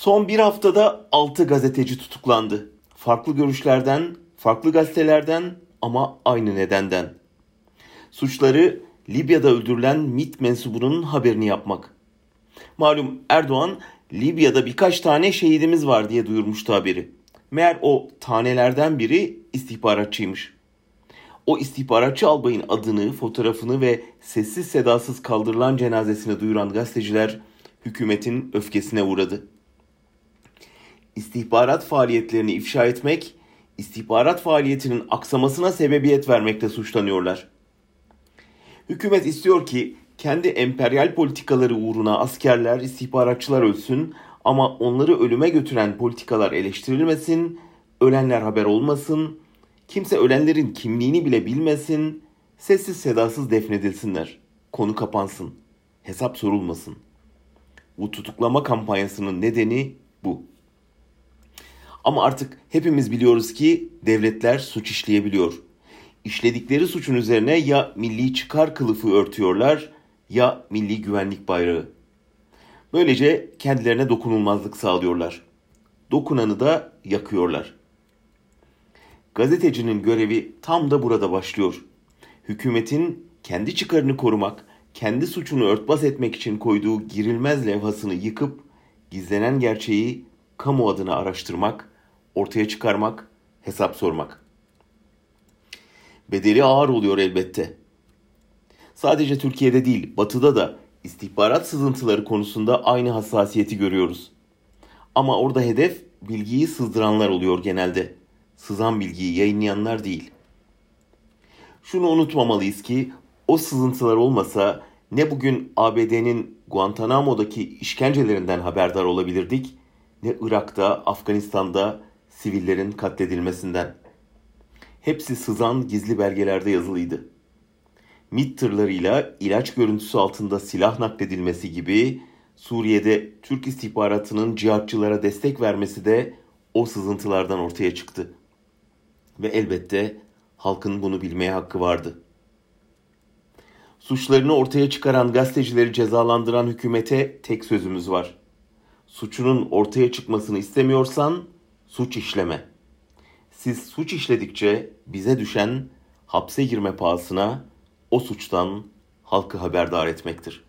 Son bir haftada 6 gazeteci tutuklandı. Farklı görüşlerden, farklı gazetelerden ama aynı nedenden. Suçları Libya'da öldürülen MIT mensubunun haberini yapmak. Malum Erdoğan Libya'da birkaç tane şehidimiz var diye duyurmuştu haberi. Meğer o tanelerden biri istihbaratçıymış. O istihbaratçı albayın adını, fotoğrafını ve sessiz sedasız kaldırılan cenazesini duyuran gazeteciler hükümetin öfkesine uğradı. İstihbarat faaliyetlerini ifşa etmek, istihbarat faaliyetinin aksamasına sebebiyet vermekte suçlanıyorlar. Hükümet istiyor ki kendi emperyal politikaları uğruna askerler, istihbaratçılar ölsün ama onları ölüme götüren politikalar eleştirilmesin, ölenler haber olmasın, kimse ölenlerin kimliğini bile bilmesin, sessiz sedasız defnedilsinler, konu kapansın, hesap sorulmasın. Bu tutuklama kampanyasının nedeni bu. Ama artık hepimiz biliyoruz ki devletler suç işleyebiliyor. İşledikleri suçun üzerine ya milli çıkar kılıfı örtüyorlar ya milli güvenlik bayrağı. Böylece kendilerine dokunulmazlık sağlıyorlar. Dokunanı da yakıyorlar. Gazetecinin görevi tam da burada başlıyor. Hükümetin kendi çıkarını korumak, kendi suçunu örtbas etmek için koyduğu girilmez levhasını yıkıp gizlenen gerçeği kamu adına araştırmak, ortaya çıkarmak, hesap sormak. Bedeli ağır oluyor elbette. Sadece Türkiye'de değil, Batı'da da istihbarat sızıntıları konusunda aynı hassasiyeti görüyoruz. Ama orada hedef bilgiyi sızdıranlar oluyor genelde. Sızan bilgiyi yayınlayanlar değil. Şunu unutmamalıyız ki o sızıntılar olmasa ne bugün ABD'nin Guantanamo'daki işkencelerinden haberdar olabilirdik ne Irak'ta, Afganistan'da sivillerin katledilmesinden. Hepsi sızan gizli belgelerde yazılıydı. MİT tırlarıyla ilaç görüntüsü altında silah nakledilmesi gibi Suriye'de Türk istihbaratının cihatçılara destek vermesi de o sızıntılardan ortaya çıktı. Ve elbette halkın bunu bilmeye hakkı vardı. Suçlarını ortaya çıkaran gazetecileri cezalandıran hükümete tek sözümüz var. Suçunun ortaya çıkmasını istemiyorsan suç işleme. Siz suç işledikçe bize düşen hapse girme pahasına o suçtan halkı haberdar etmektir.